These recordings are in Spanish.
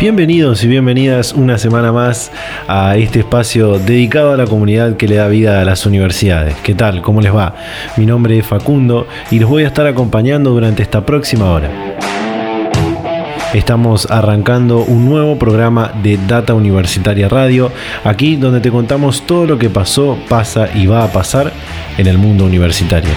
Bienvenidos y bienvenidas una semana más a este espacio dedicado a la comunidad que le da vida a las universidades. ¿Qué tal? ¿Cómo les va? Mi nombre es Facundo y los voy a estar acompañando durante esta próxima hora. Estamos arrancando un nuevo programa de Data Universitaria Radio, aquí donde te contamos todo lo que pasó, pasa y va a pasar en el mundo universitario.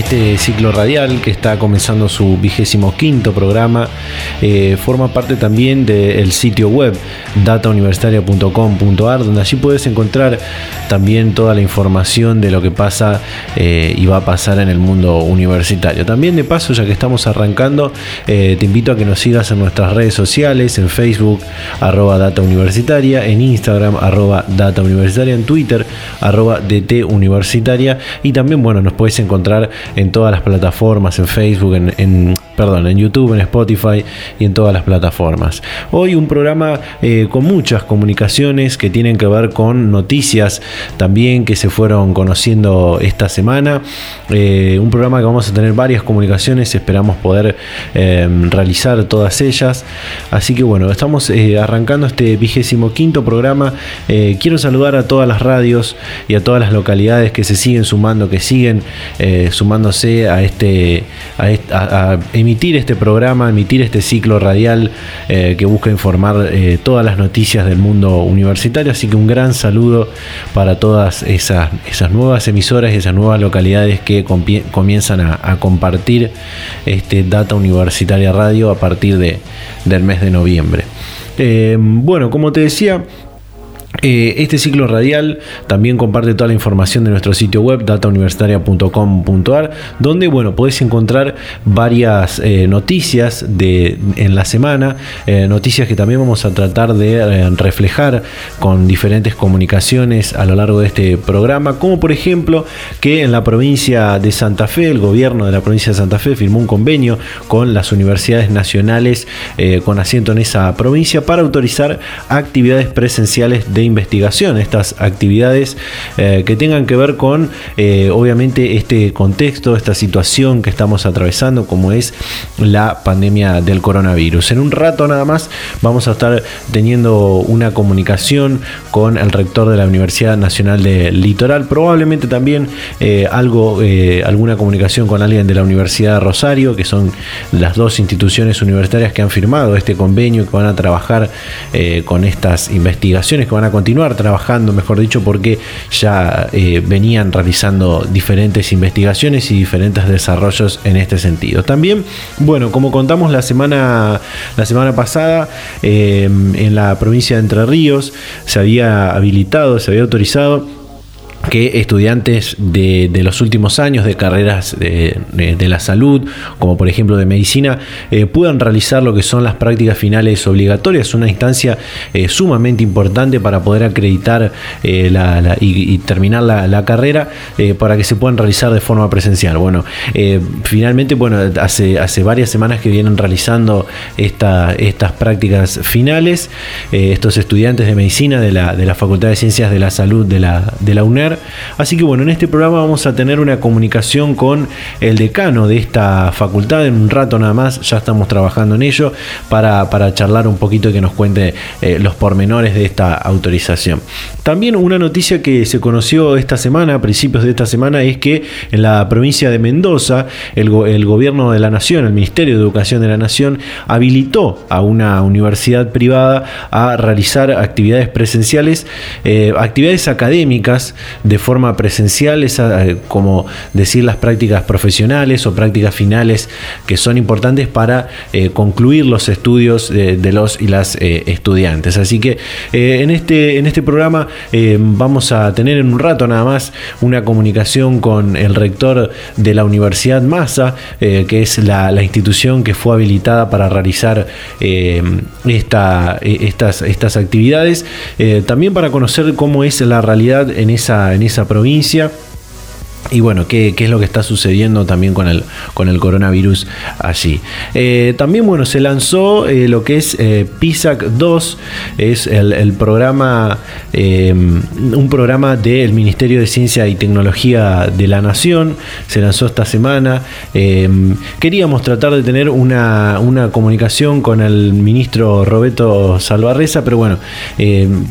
Este ciclo radial que está comenzando su vigésimo quinto programa eh, forma parte también del sitio web datauniversitaria.com.ar donde allí puedes encontrar también toda la información de lo que pasa eh, y va a pasar en el mundo universitario. También de paso, ya que estamos arrancando, eh, te invito a que nos sigas en nuestras redes sociales, en Facebook, arroba Data Universitaria, en Instagram, arroba Data Universitaria, en Twitter, arroba DT Universitaria y también, bueno, nos puedes encontrar en todas las plataformas, en Facebook, en, perdón, en YouTube, en Spotify y en todas las plataformas. Hoy un programa eh, con muchas comunicaciones que tienen que ver con noticias también que se fueron conociendo esta semana. Eh, un programa que vamos a tener varias comunicaciones, esperamos poder eh, realizar todas ellas. Así que bueno, estamos arrancando este vigésimo quinto programa. quiero saludar a todas las radios y a todas las localidades que se siguen sumando, que siguen sumando a este, emitir este programa, emitir este ciclo radial eh, que busca informar eh, todas las noticias del mundo universitario. Así que un gran saludo para todas esas, nuevas emisoras y esas nuevas localidades que comienzan a, compartir este Data Universitaria Radio a partir de, del mes de noviembre. Eh, bueno, como te decía, este ciclo radial también comparte toda la información de nuestro sitio web datauniversitaria.com.ar donde bueno podés encontrar varias eh, noticias de, en la semana eh, noticias que también vamos a tratar de reflejar con diferentes comunicaciones a lo largo de este programa como por ejemplo que en la provincia de Santa Fe el gobierno de la provincia de Santa Fe firmó un convenio con las universidades nacionales con asiento en esa provincia para autorizar actividades presenciales de investigación, estas actividades eh, que tengan que ver con, eh, obviamente, este contexto, esta situación que estamos atravesando, como es la pandemia del coronavirus. En un rato nada más vamos a estar teniendo una comunicación con el rector de la Universidad Nacional del Litoral, probablemente también eh, algo, alguna comunicación con alguien de la Universidad de Rosario, que son las dos instituciones universitarias que han firmado este convenio, que van a trabajar con estas investigaciones, que van a continuar trabajando, mejor dicho, porque ya eh, venían realizando diferentes investigaciones y diferentes desarrollos en este sentido. También, bueno, como contamos la semana, la semana pasada, eh, en la provincia de Entre Ríos se había habilitado, se había autorizado que estudiantes de, los últimos años de carreras de, la salud, como por ejemplo de medicina, eh, puedan realizar lo que son las prácticas finales obligatorias, una instancia eh, sumamente importante para poder acreditar eh, y, terminar la, carrera para que se puedan realizar de forma presencial. Bueno, finalmente, bueno, hace, varias semanas que vienen realizando esta, estas prácticas finales, estos estudiantes de medicina de la, de la Facultad de Ciencias de la Salud de la, de la UNER, Así que bueno, en este programa vamos a tener una comunicación con el decano de esta facultad. En un rato nada más, ya estamos trabajando en ello para, charlar un poquito y que nos cuente eh, los pormenores de esta autorización. También una noticia que se conoció esta semana, a principios de esta semana, es que en la provincia de Mendoza, el, gobierno de la nación, el Ministerio de Educación de la Nación, habilitó a una universidad privada a realizar actividades presenciales, eh, actividades académicas de forma presencial, esa, eh, como decir las prácticas profesionales o prácticas finales que son importantes para eh, concluir los estudios de, los y las estudiantes. Así que en, este, en este programa vamos a tener en un rato nada más una comunicación con el rector de la Universidad Massa, que es la, institución que fue habilitada para realizar esta, estas, estas actividades. también para conocer cómo es la realidad en esa, en esa provincia y bueno, ¿qué, es lo que está sucediendo también con el, con el coronavirus allí? Eh, también, bueno, se lanzó eh, lo que es eh, PISAC 2, es el, programa, un programa del Ministerio de Ciencia y Tecnología de la Nación, se lanzó esta semana. queríamos tratar de tener una, una, comunicación con el ministro Roberto Salvarreza, pero bueno,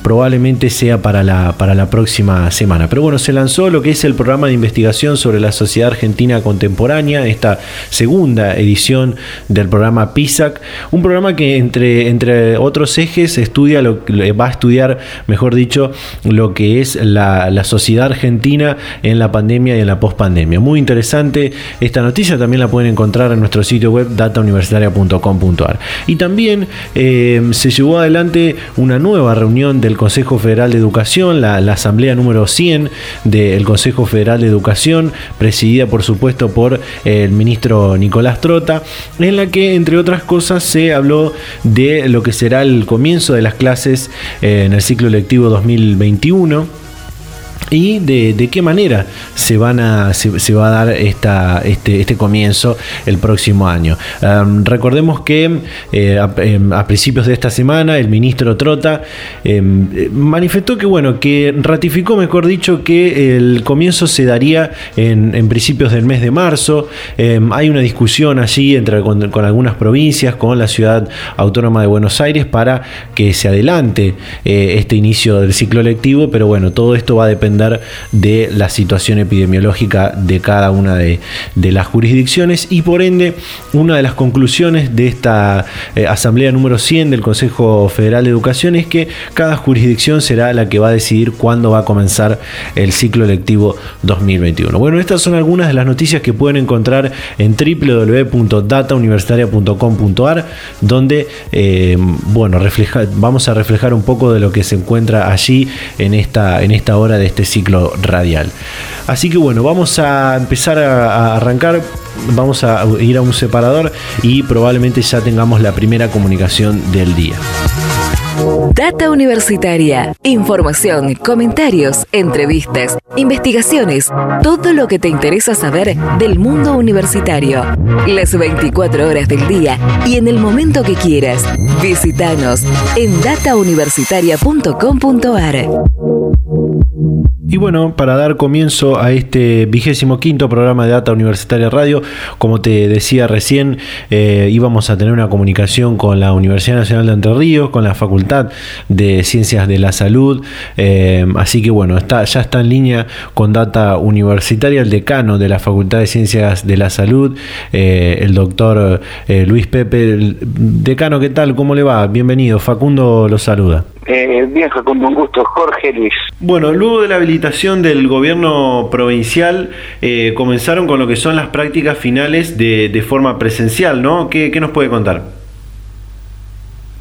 probablemente sea para la, para la próxima semana. Pero bueno, se lanzó lo que es el programa de investigación sobre la sociedad argentina contemporánea, esta segunda edición del programa PISAC, un programa que entre, entre otros ejes estudia lo, va a estudiar, mejor dicho, lo que es la, sociedad argentina en la pandemia y en la pospandemia. Muy interesante esta noticia, también la pueden encontrar en nuestro sitio web datauniversitaria.com.ar. Y también eh, se llevó adelante una nueva reunión del Consejo Federal de Educación, la, la asamblea número 100 del Consejo Federal de Educación presidida por supuesto por el ministro Nicolás Trota, en la que entre otras cosas se habló de lo que será el comienzo de las clases eh, en el ciclo lectivo 2021 y de, qué manera se, va a dar este, este comienzo el próximo año. recordemos que eh, em, a, principios de esta semana el ministro Trota em, manifestó que, bueno, que ratificó, mejor dicho, que el comienzo se daría en, principios del mes de marzo. Em, hay una discusión allí entre, con, algunas provincias, con la ciudad autónoma de Buenos Aires, para que se adelante eh, este inicio del ciclo lectivo, pero bueno, todo esto va a depender de la situación epidemiológica de cada una de, las jurisdicciones y por ende una de las conclusiones de esta eh, asamblea número 100 del Consejo Federal de Educación es que cada jurisdicción será la que va a decidir cuándo va a comenzar el ciclo lectivo 2021. Bueno, estas son algunas de las noticias que pueden encontrar en www.datauniversitaria.com.ar donde eh, bueno, vamos a reflejar un poco de lo que se encuentra allí en esta, en esta hora de este ciclo radial. Así que bueno, vamos a empezar a, arrancar, vamos a ir a un separador y probablemente ya tengamos la primera comunicación del día. Data Universitaria. Información, comentarios, entrevistas, investigaciones, todo lo que te interesa saber del mundo universitario. Las 24 horas del día y en el momento que quieras. Visítanos en datauniversitaria.com.ar. Y bueno, para dar comienzo a este vigésimo quinto programa de Data Universitaria Radio, como te decía recién, eh, íbamos a tener una comunicación con la Universidad Nacional de Entre Ríos, con la Facultad de Ciencias de la Salud, eh, así que bueno, está, ya está en línea con Data Universitaria el decano de la Facultad de Ciencias de la Salud, eh, el doctor Luis Pepe. decano, ¿qué tal? ¿Cómo le va? Bienvenido, Facundo lo saluda. Eh, bien, con un gusto. Jorge Luis. Bueno, luego de la habilitación del gobierno provincial, eh, comenzaron con lo que son las prácticas finales de, forma presencial, ¿no? ¿Qué, nos puede contar?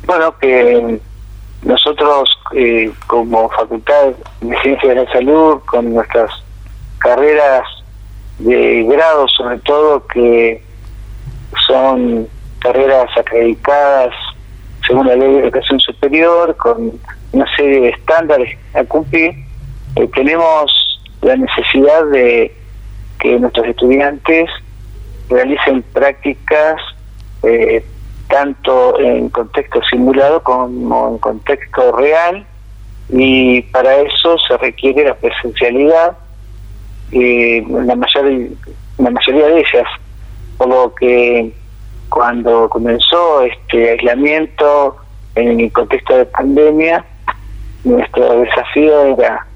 Bueno, que nosotros eh, como Facultad de Ciencias de la Salud, con nuestras carreras de grado sobre todo, que son carreras acreditadas según la ley de educación superior, con una serie de estándares a cumplir, eh, tenemos la necesidad de que nuestros estudiantes realicen prácticas eh, tanto en contexto simulado como en contexto real y para eso se requiere la presencialidad eh, la, mayor, la mayoría de ellas, por lo que cuando comenzó este aislamiento en el contexto de pandemia, nuestro desafío era,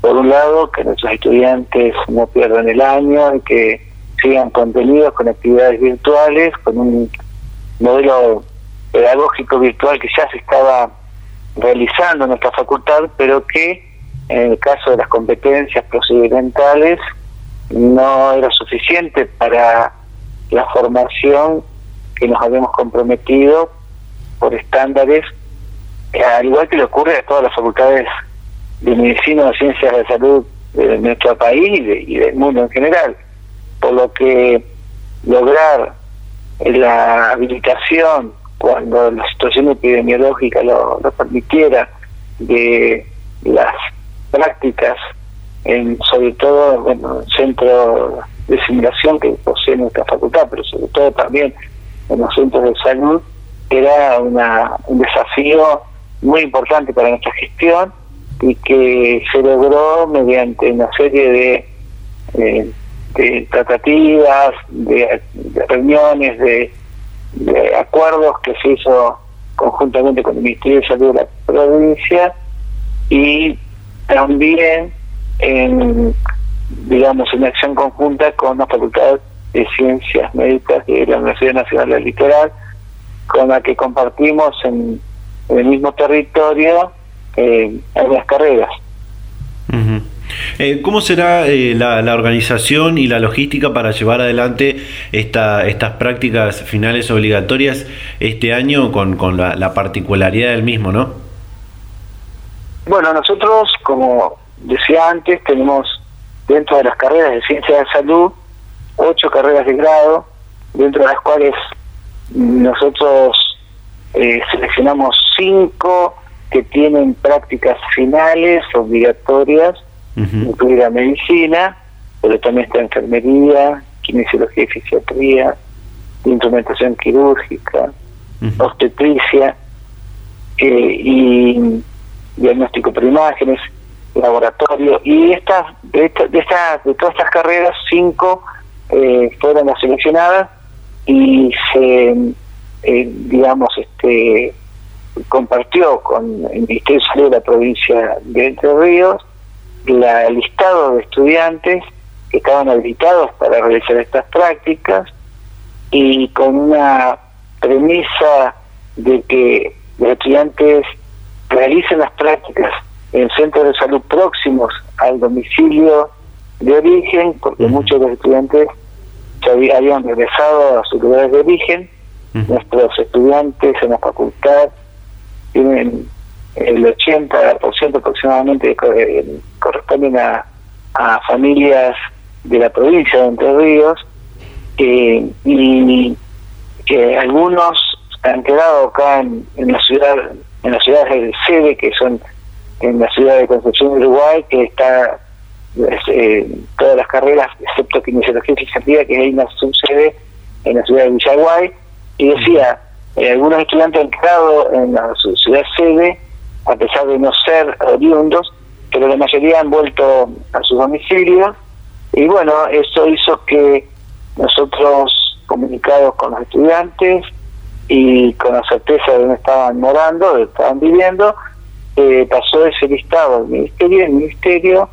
por un lado, que nuestros estudiantes no pierdan el año y que sigan contenidos con actividades virtuales, con un modelo pedagógico virtual que ya se estaba realizando en nuestra facultad, pero que en el caso de las competencias procedimentales, no era suficiente para la formación que nos habíamos comprometido por estándares, al igual que le ocurre a todas las facultades de medicina o ciencias de salud de nuestro país y, del mundo en general. Por lo que lograr la habilitación cuando la situación epidemiológica lo, lo permitiera de las prácticas en sobre todo bueno centro de simulación que posee nuestra facultad pero sobre todo también en los centros de salud era una, un desafío muy importante para nuestra gestión y que se logró mediante una serie de, eh, de tratativas, de, reuniones, de, de, acuerdos que se hizo conjuntamente con el Ministerio de Salud de la provincia y también en digamos en acción conjunta con la Facultad de Ciencias Médicas de la Universidad Nacional del Litoral con la que compartimos en, el mismo territorio eh, las carreras. Eh, ¿Cómo será eh, la, organización y la logística para llevar adelante esta, estas prácticas finales obligatorias este año con, con la, la, particularidad del mismo, no? Bueno, nosotros, como decía antes, tenemos dentro de las carreras de ciencia de salud ocho carreras de grado, dentro de las cuales nosotros eh, seleccionamos cinco que tienen prácticas finales obligatorias, incluida medicina, pero también está enfermería, kinesiología y fisiatría, instrumentación quirúrgica, obstetricia eh, y diagnóstico por imágenes, laboratorio. Y estas de, de, estas de todas estas carreras, cinco eh, fueron las seleccionadas y se, eh, digamos, este compartió con el Ministerio de Salud de la provincia de Entre Ríos la, el listado de estudiantes que estaban habilitados para realizar estas prácticas y con una premisa de que los estudiantes realicen las prácticas en centros de salud próximos al domicilio de origen, porque muchos de los estudiantes ya habían regresado a sus lugares de origen. Nuestros estudiantes en la facultad tienen el 80% aproximadamente eh, corresponden a, a familias de la provincia de Entre Ríos eh, y que algunos han quedado acá en, en la ciudad en las ciudades de sede que son en la ciudad de Concepción Uruguay que está eh, todas las carreras, excepto kinesiología y que hay una subsede en la ciudad de Villaguay, y decía, eh, algunos estudiantes han quedado en la ciudad sede, a pesar de no ser oriundos, pero la mayoría han vuelto a su domicilio, y bueno, eso hizo que nosotros, comunicados con los estudiantes y con la certeza de dónde estaban morando, de dónde estaban viviendo, eh, pasó ese listado al ministerio, el ministerio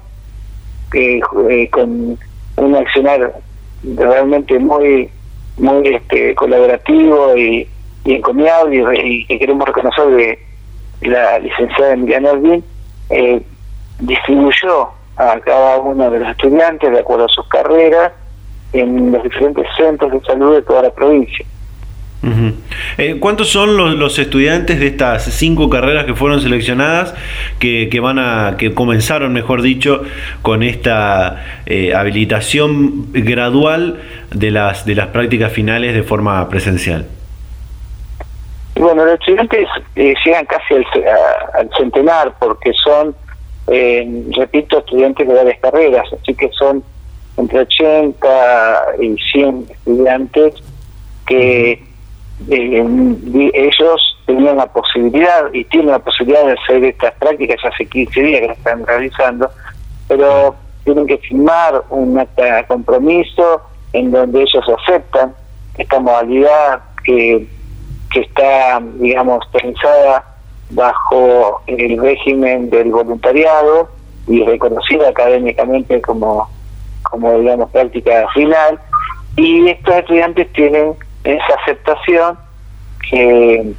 eh, con un accionar realmente muy muy este, colaborativo y, encomiable y, que queremos reconocer de la licenciada Emiliana Alvin, eh, distribuyó a cada uno de los estudiantes de acuerdo a sus carreras en los diferentes centros de salud de toda la provincia. Eh, ¿Cuántos son los, estudiantes de estas cinco carreras que fueron seleccionadas que, que van a que comenzaron, mejor dicho, con esta eh, habilitación gradual de las de las prácticas finales de forma presencial? Bueno, los estudiantes eh, llegan casi al, centenar porque son, repito, estudiantes de varias carreras, así que son entre 80 y 100 estudiantes que eh, ellos tenían la posibilidad y tienen la posibilidad de hacer estas prácticas hace 15 días que las están realizando, pero tienen que firmar un acta de compromiso en donde ellos aceptan esta modalidad que, que está, digamos, pensada bajo el régimen del voluntariado y reconocida académicamente como, como digamos, práctica final. Y estos estudiantes tienen esa aceptación que,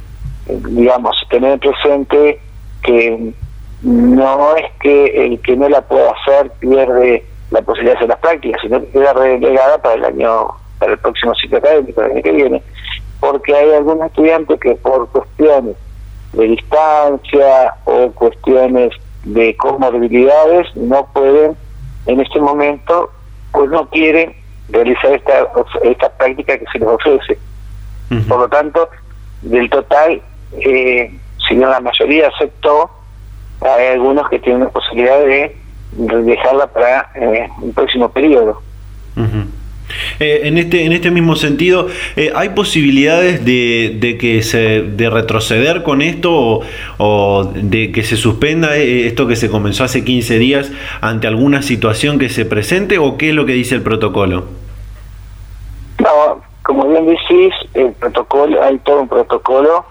digamos, tener presente que no es que el que no la pueda hacer pierde la posibilidad de hacer las prácticas, sino que queda relegada para el año, para el próximo ciclo académico, el año que viene, porque hay algunos estudiantes que por cuestiones de distancia o cuestiones de comorbilidades no pueden en este momento, pues no quieren realizar esta, esta práctica que se les ofrece. Por lo tanto, del total, eh, si no la mayoría aceptó, hay algunos que tienen la posibilidad de dejarla para eh, un próximo periodo. Eh, en este en este mismo sentido, eh, ¿hay posibilidades de, de, que se de retroceder con esto o, o, de que se suspenda esto que se comenzó hace 15 días ante alguna situación que se presente o qué es lo que dice el protocolo? No, como bien decís, el protocolo hay todo un protocolo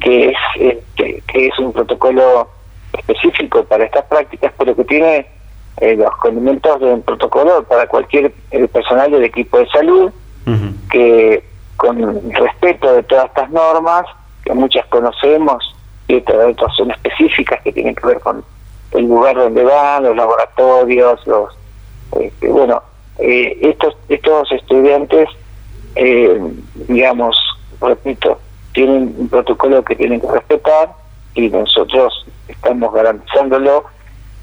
que es este, que es un protocolo específico para estas prácticas, pero que tiene eh, los condimentos de un protocolo para cualquier eh, personal del equipo de salud, que con respeto de todas estas normas, que muchas conocemos, y otras son específicas que tienen que ver con el lugar donde van, los laboratorios, los este, bueno, eh, estos estos estudiantes, digamos, repito, tienen un protocolo que tienen que respetar y nosotros estamos garantizándolo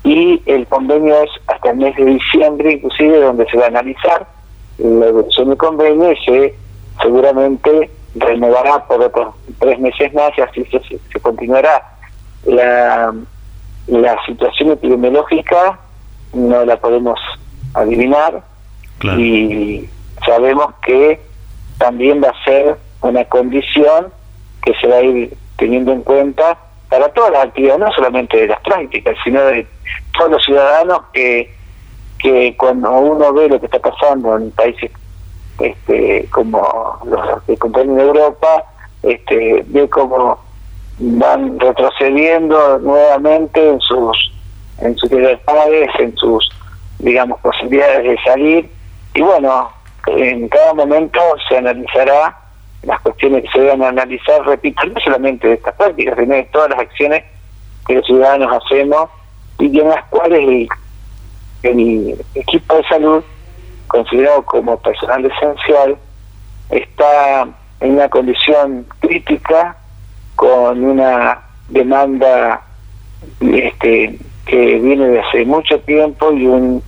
y el convenio es hasta el mes de diciembre inclusive donde se va a analizar la evolución del convenio y se seguramente renovará por otros tres meses más y así se, continuará. La, la situación epidemiológica no la podemos adivinar y sabemos que también va a ser una condición que se va a ir teniendo en cuenta para todas las actividades, no solamente de las prácticas, sino de todos los ciudadanos que, que cuando uno ve lo que está pasando en países este, como los que contienen Europa, este, ve cómo van retrocediendo nuevamente en sus en sus libertades, en sus digamos posibilidades de salir. Y bueno, en cada momento se analizará las cuestiones que se deben analizar, repito, no solamente de estas prácticas, sino de todas las acciones que los ciudadanos hacemos y en las cuales el, equipo de salud, considerado como personal esencial, está en una condición crítica con una demanda este, que viene de hace mucho tiempo y un,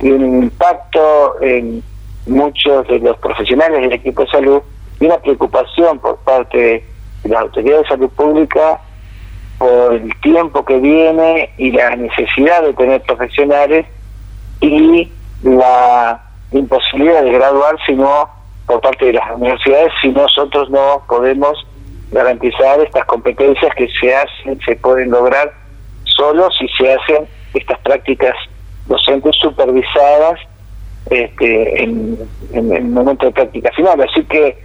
impacto en muchos de los profesionales del equipo de salud y una preocupación por parte de las autoridades de salud pública por el tiempo que viene y la necesidad de tener profesionales y la imposibilidad de graduar sino por parte de las universidades si nosotros no podemos garantizar estas competencias que se hacen, se pueden lograr solo si se hacen estas prácticas docentes supervisadas este, en, en el momento de práctica final. Así que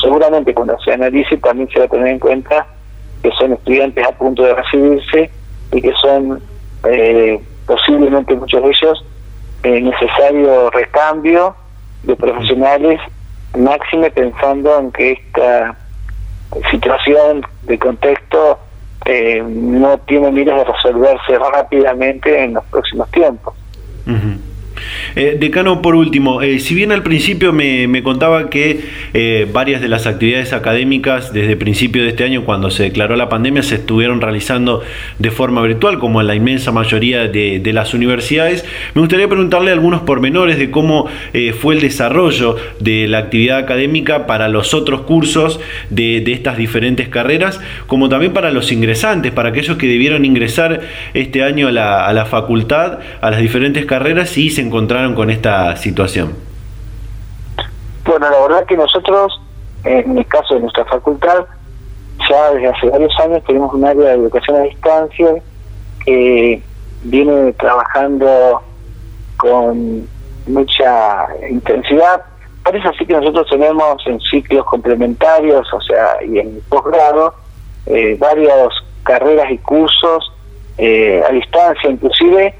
seguramente cuando se analice también se va a tener en cuenta que son estudiantes a punto de recibirse y que son eh, posiblemente muchos de ellos eh, necesario recambio de profesionales máxime pensando en que esta situación de contexto eh, no tiene miras de resolverse rápidamente en los próximos tiempos. Eh, decano, por último, eh, si bien al principio me, contaba que eh, varias de las actividades académicas desde principio de este año, cuando se declaró la pandemia, se estuvieron realizando de forma virtual, como en la inmensa mayoría de, las universidades, me gustaría preguntarle algunos pormenores de cómo fue el desarrollo de la actividad académica para los otros cursos de, estas diferentes carreras, como también para los ingresantes, para aquellos que debieron ingresar este año a la, a la facultad, a las diferentes carreras y se encontraron con esta situación? Bueno, la verdad que nosotros, en el caso de nuestra facultad, ya desde hace varios años tenemos un área de educación a distancia que viene trabajando con mucha intensidad. Por eso sí que nosotros tenemos en ciclos complementarios, o sea, y en posgrado, eh, varias carreras y cursos eh, a distancia, inclusive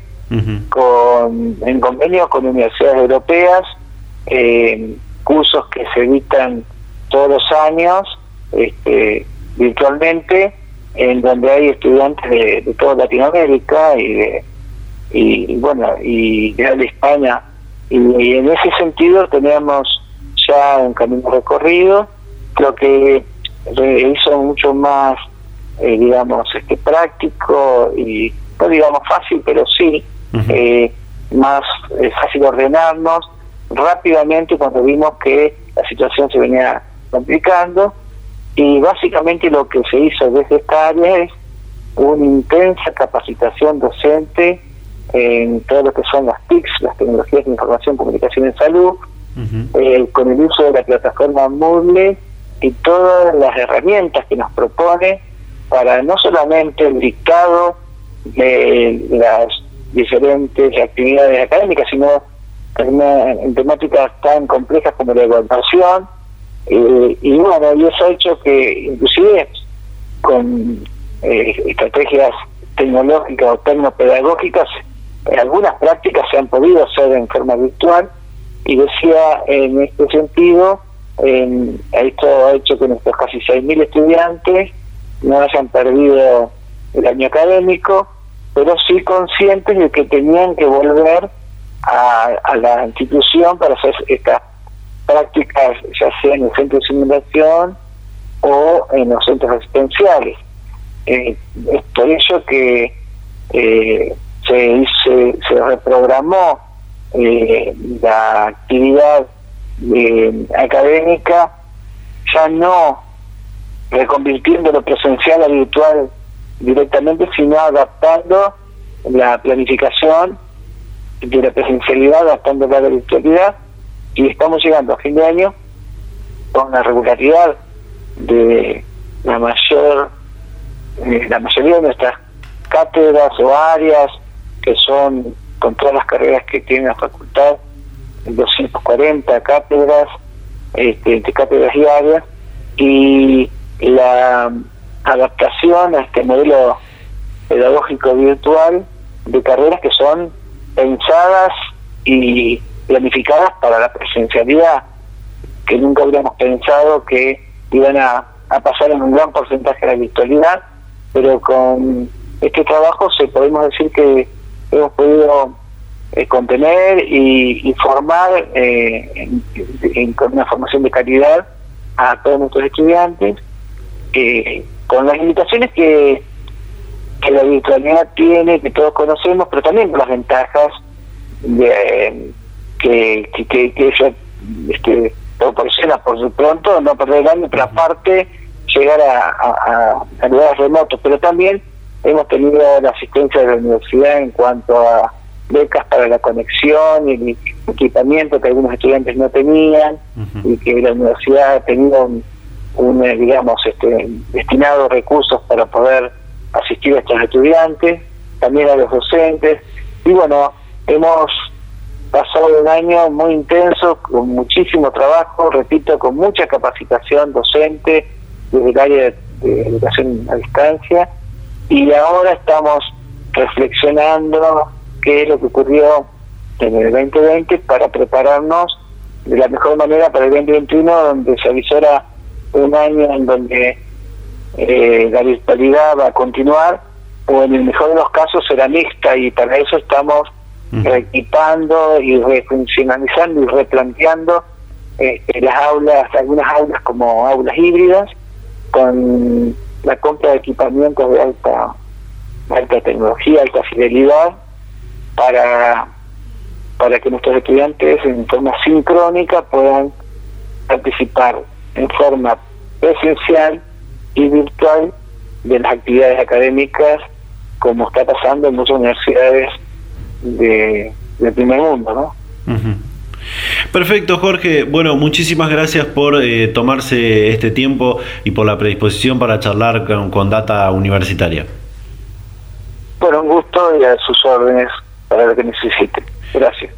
con, en convenio con universidades europeas, eh, cursos que se editan todos los años este, virtualmente en donde hay estudiantes de, toda Latinoamérica y de, y, bueno, y de España. Y, en ese sentido tenemos ya un camino recorrido, creo que hizo mucho más, eh, digamos, este práctico y no digamos fácil, pero sí, eh, más eh, fácil ordenarnos. Rápidamente cuando vimos que la situación se venía complicando y básicamente lo que se hizo desde esta área es una intensa capacitación docente en todo lo que son las TICs, las tecnologías de información, comunicación en salud, eh, con el uso de la plataforma Moodle y todas las herramientas que nos propone para no solamente el dictado de las diferentes actividades académicas, sino en, temáticas tan complejas como la evaluación. Eh, y bueno, y eso ha hecho que inclusive con eh, estrategias tecnológicas o tecnopedagógicas, algunas prácticas se han podido hacer en forma virtual y decía en este sentido, esto ha hecho que nuestros casi 6.000 estudiantes no hayan perdido el año académico, pero sí conscientes de que tenían que volver a, la institución para hacer estas prácticas, ya sea en el centro de simulación o en los centros asistenciales. Eh, por eso que eh, se, reprogramó eh, la actividad académica, ya no reconvirtiendo lo presencial a virtual directamente, sino adaptando la planificación de la presencialidad, adaptándola a la virtualidad, y estamos llegando a fin de año con la regularidad de la mayor eh, la mayoría de nuestras cátedras o áreas que son con todas las carreras que tiene la facultad 240 cátedras este, entre cátedras y áreas y la adaptación a este modelo pedagógico virtual de carreras que son pensadas y planificadas para la presencialidad, que nunca hubiéramos pensado que iban a, pasar en un gran porcentaje de la virtualidad, pero con este trabajo se podemos decir que hemos podido eh, contener y, formar eh, con una formación de calidad a todos nuestros estudiantes con las limitaciones que, que la virtualidad tiene, que todos conocemos, pero también con las ventajas de, que, que, que, ella este, proporciona por su pronto, no perder el año, pero aparte llegar a, a, lugares remotos, pero también hemos tenido la asistencia de la universidad en cuanto a becas para la conexión y equipamiento que algunos estudiantes no tenían y que la universidad ha tenido un, eh, digamos, este, destinado recursos para poder asistir a estos estudiantes, también a los docentes. Y bueno, hemos pasado un año muy intenso, con muchísimo trabajo, repito, con mucha capacitación docente desde el área de, educación a distancia. Y ahora estamos reflexionando qué es lo que ocurrió en el 2020 para prepararnos de la mejor manera para el 2021, donde se avisora un año en donde eh, la virtualidad va a continuar o en el mejor de los casos será mixta y para eso estamos reequipando y refuncionalizando y replanteando este, las aulas, algunas aulas como aulas híbridas con la compra de equipamientos de alta alta tecnología, alta fidelidad para para que nuestros estudiantes en forma sincrónica puedan participar en forma presencial y virtual de las actividades académicas como está pasando en muchas universidades de, del primer mundo, ¿no? Perfecto, Jorge. Bueno, muchísimas gracias por eh, tomarse este tiempo y por la predisposición para charlar con, con Data Universitaria. Bueno, un gusto y a sus órdenes para lo que necesite. Gracias.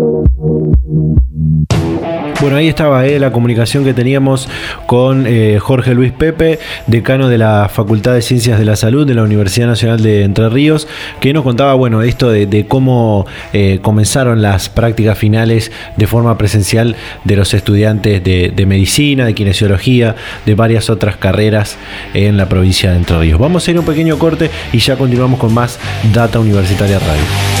Bueno, ahí estaba eh, la comunicación que teníamos con eh, Jorge Luis Pepe, decano de la Facultad de Ciencias de la Salud de la Universidad Nacional de Entre Ríos, que nos contaba, bueno, esto de, cómo eh, comenzaron las prácticas finales de forma presencial de los estudiantes de, de, medicina, de kinesiología, de varias otras carreras en la provincia de Entre Ríos. Vamos a ir a un pequeño corte y ya continuamos con más Data Universitaria Radio.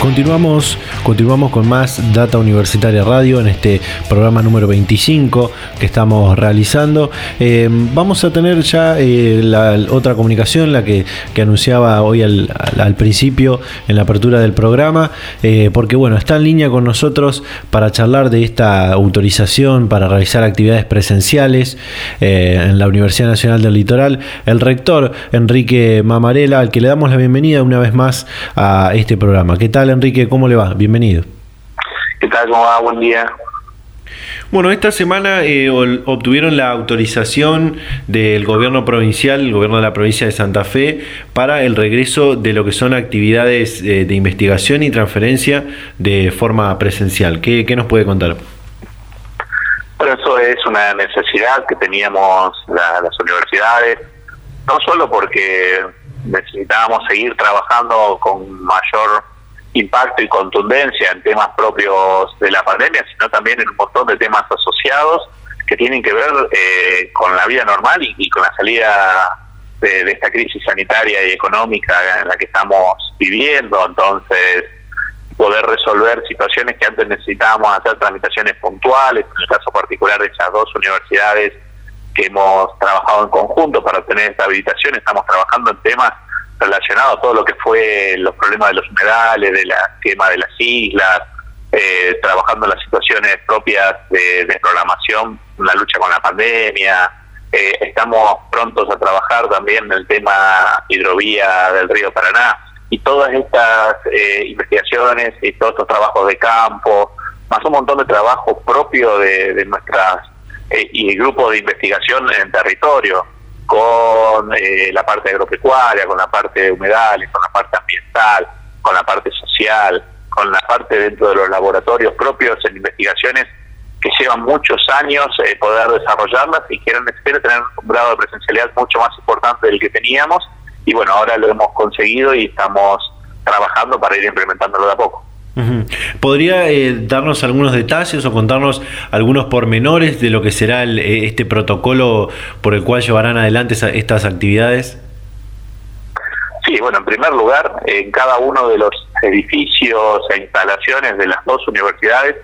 Continuamos, continuamos con más Data Universitaria Radio en este programa número 25 que estamos realizando. Eh, vamos a tener ya eh, la otra comunicación, la que, anunciaba hoy al, principio en la apertura del programa, eh, porque bueno, está en línea con nosotros para charlar de esta autorización para realizar actividades presenciales en la Universidad Nacional del Litoral, el rector Enrique Mamarela, al que le damos la bienvenida una vez más a este programa. ¿Qué tal? Enrique? ¿Cómo le va? Bienvenido. ¿Qué tal? ¿Cómo va? Buen día. Bueno, esta semana eh, obtuvieron la autorización del gobierno provincial, el gobierno de la provincia de Santa Fe, para el regreso de lo que son actividades eh, de investigación y transferencia de forma presencial. ¿Qué, nos puede contar? Bueno, eso es una necesidad que teníamos las universidades, no solo porque necesitábamos seguir trabajando con mayor impacto y contundencia en temas propios de la pandemia, sino también en un montón de temas asociados que tienen que ver eh, con la vida normal y, con la salida de, esta crisis sanitaria y económica en la que estamos viviendo. Entonces, poder resolver situaciones que antes necesitábamos hacer tramitaciones puntuales, en el caso particular de esas dos universidades que hemos trabajado en conjunto para obtener esta habilitación, estamos trabajando en temas relacionado a todo lo que fue los problemas de los humedales, de la quema de las islas, eh, trabajando las situaciones propias de, programación, la lucha con la pandemia. Eh, estamos prontos a trabajar también en el tema hidrovía del río Paraná y todas estas eh, investigaciones y todos estos trabajos de campo, más un montón de trabajo propio de, de nuestras y grupos de investigación en territorio con eh, la parte agropecuaria, con la parte de humedales, con la parte ambiental, con la parte social, con la parte dentro de los laboratorios propios en investigaciones que llevan muchos años eh, poder desarrollarlas y que eran necesarias tener un grado de presencialidad mucho más importante del que teníamos y bueno, ahora lo hemos conseguido y estamos trabajando para ir implementándolo de a poco. ¿Podría eh, darnos algunos detalles o contarnos algunos pormenores de lo que será eh, este protocolo por el cual llevarán adelante estas actividades? Sí, bueno, en primer lugar, en cada uno de los edificios e instalaciones de las dos universidades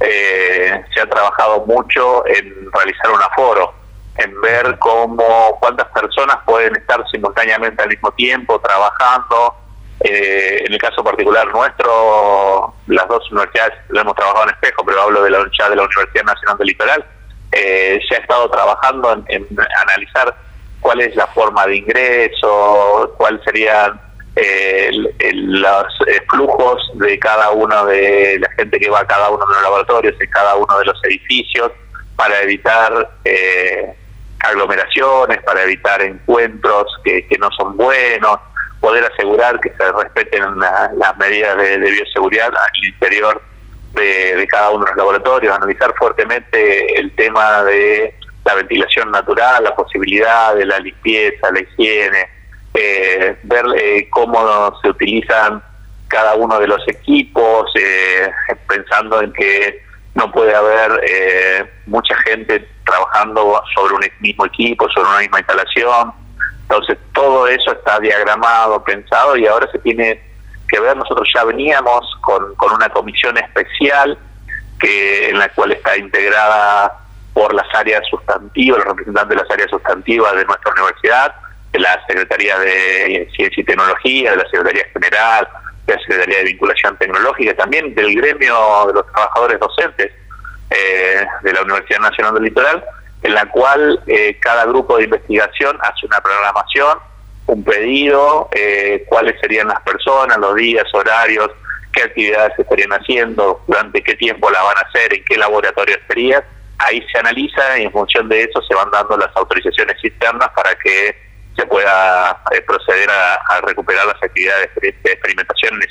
eh, se ha trabajado mucho en realizar un aforo, en ver cómo cuántas personas pueden estar simultáneamente al mismo tiempo trabajando, eh, en el caso particular nuestro, las dos universidades lo hemos trabajado en espejo, pero hablo de la, ya de la Universidad Nacional del Litoral, eh, se ha estado trabajando en, analizar cuál es la forma de ingreso, cuál serían eh, los flujos de cada uno de la gente que va a cada uno de los laboratorios, en cada uno de los edificios, para evitar aglomeraciones, para evitar encuentros que no son buenos poder asegurar que se respeten las medidas de, bioseguridad al interior de, cada uno de los laboratorios, analizar fuertemente el tema de la ventilación natural, la posibilidad de la limpieza, la higiene, eh, ver eh, cómo se utilizan cada uno de los equipos, eh, pensando en que no puede haber mucha gente trabajando sobre un mismo equipo, sobre una misma instalación, entonces todo eso está diagramado, pensado y ahora se tiene que ver, nosotros ya veníamos con, con una comisión especial que en la cual está integrada por las áreas sustantivas, los representantes de las áreas sustantivas de nuestra universidad, de la Secretaría de Ciencia y Tecnología, de la Secretaría General, de la Secretaría de Vinculación Tecnológica, también del gremio de los trabajadores docentes eh, de la Universidad Nacional del Litoral, en la cual eh, cada grupo de investigación hace una programación, un pedido, eh, cuáles serían las personas, los días, horarios, qué actividades estarían haciendo, durante qué tiempo la van a hacer, en qué laboratorio sería. Ahí se analiza y en función de eso se van dando las autorizaciones internas para que se pueda eh, proceder a, recuperar las actividades de experimentación en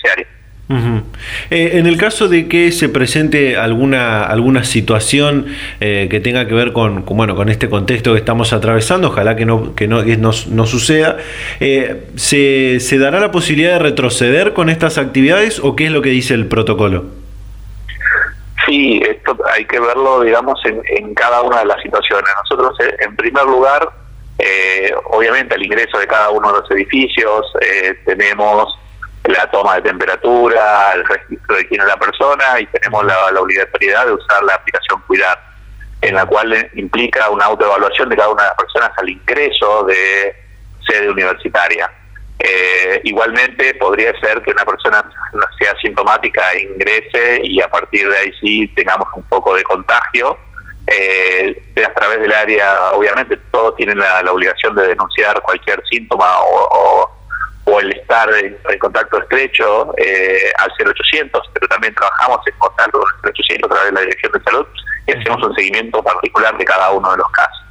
área. Eh, en el caso de que se presente alguna, alguna situación eh, que tenga que ver con, bueno, con este contexto que estamos atravesando, ojalá que no, que no, no, suceda, ¿se, ¿se dará la posibilidad de retroceder con estas actividades o qué es lo que dice el protocolo? Sí, esto hay que verlo, digamos, en, en cada una de las situaciones. Nosotros, en primer lugar, eh, obviamente al ingreso de cada uno de los edificios eh, tenemos la toma de temperatura, el registro de quién es la persona y tenemos la, obligatoriedad de usar la aplicación Cuidar, en la cual implica una autoevaluación de cada una de las personas al ingreso de sede universitaria. Eh, igualmente podría ser que una persona sea sintomática e ingrese y a partir de ahí sí tengamos un poco de contagio eh, a través del área, obviamente todos tienen la, obligación de denunciar cualquier síntoma o, el estar en, contacto estrecho eh, al 0800, pero también trabajamos en contacto con el 0800 a través de la Dirección de Salud y hacemos un seguimiento particular de cada uno de los casos.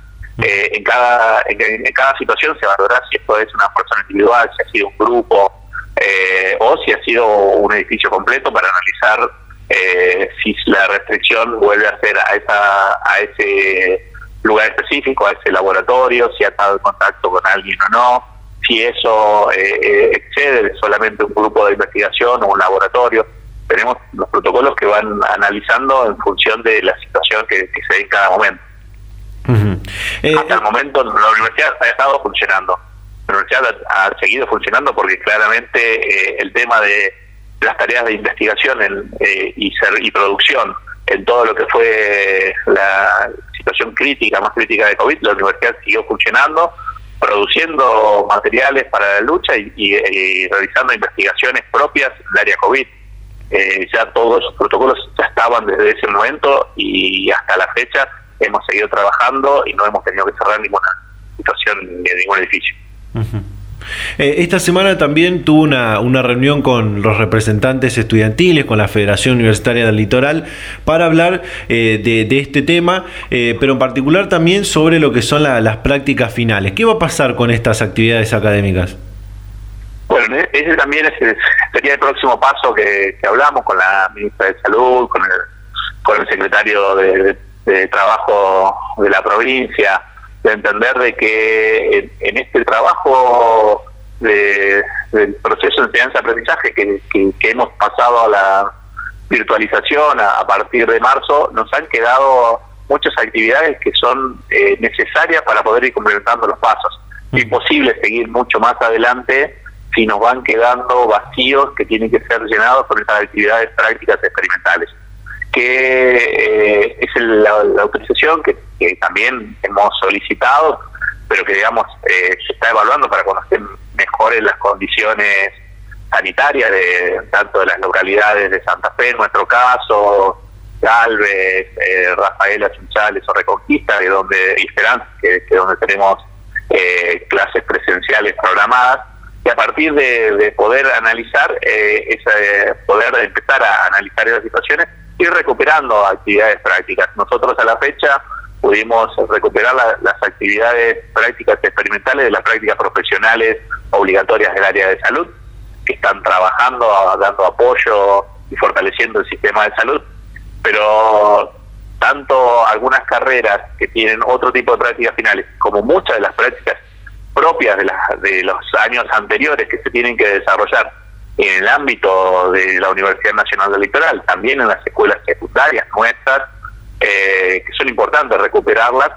Eh, en, cada, en, cada situación se valorará si esto es una persona individual, si ha sido un grupo eh, o si ha sido un edificio completo para analizar eh, si la restricción vuelve a ser a, esa, a ese lugar específico, a ese laboratorio, si ha estado en contacto con alguien o no, si eso eh, eh, excede solamente un grupo de investigación o un laboratorio. Tenemos los protocolos que van analizando en función de la situación que, se ve en cada momento. Hasta el momento la universidad ha estado funcionando. La universidad ha seguido funcionando porque claramente el tema de las tareas de investigación eh, y, ser, y producción en todo lo que fue la situación crítica, más crítica de COVID, la universidad siguió funcionando, produciendo materiales para la lucha y, realizando investigaciones propias en el área COVID. Eh, ya todos los protocolos ya estaban desde ese momento y hasta la fecha hemos seguido trabajando y no hemos tenido que cerrar ninguna situación de ningún edificio. Eh, esta semana también tuvo una, reunión con los representantes estudiantiles, con la Federación Universitaria del Litoral, para hablar eh, de, este tema, eh, pero en particular también sobre lo que son las prácticas finales. ¿Qué va a pasar con estas actividades académicas? Bueno, e-, ese también sería el próximo paso que, hablamos con la ministra de Salud, con el, con el secretario de, Trabajo de la provincia, de entender de que en, este trabajo de, del proceso de enseñanza-aprendizaje que, que, hemos pasado a la virtualización a, partir de marzo, nos han quedado muchas actividades que son eh, necesarias para poder ir complementando los pasos. Es imposible seguir mucho más adelante si nos van quedando vacíos que tienen que ser llenados por estas actividades prácticas experimentales que eh, es la, autorización que, también hemos solicitado, pero que digamos eh, se está evaluando para conocer mejores las condiciones sanitarias de tanto de las localidades de Santa Fe, en nuestro caso, Galvez, eh, Rafaela, Chunchales o Reconquista, de donde y Esperanza, que, que donde tenemos eh, clases presenciales programadas, y a partir de, poder analizar, eh, esa, poder empezar a analizar esas situaciones, ir recuperando actividades prácticas. Nosotros a la fecha pudimos recuperar las actividades prácticas experimentales de las prácticas profesionales obligatorias del área de salud, que están trabajando, dando apoyo y fortaleciendo el sistema de salud, pero tanto algunas carreras que tienen otro tipo de prácticas finales, como muchas de las prácticas propias de, de los años anteriores que se tienen que desarrollar en el ámbito de la Universidad Nacional del Litoral, también en las escuelas secundarias nuestras, eh, que son importantes recuperarlas.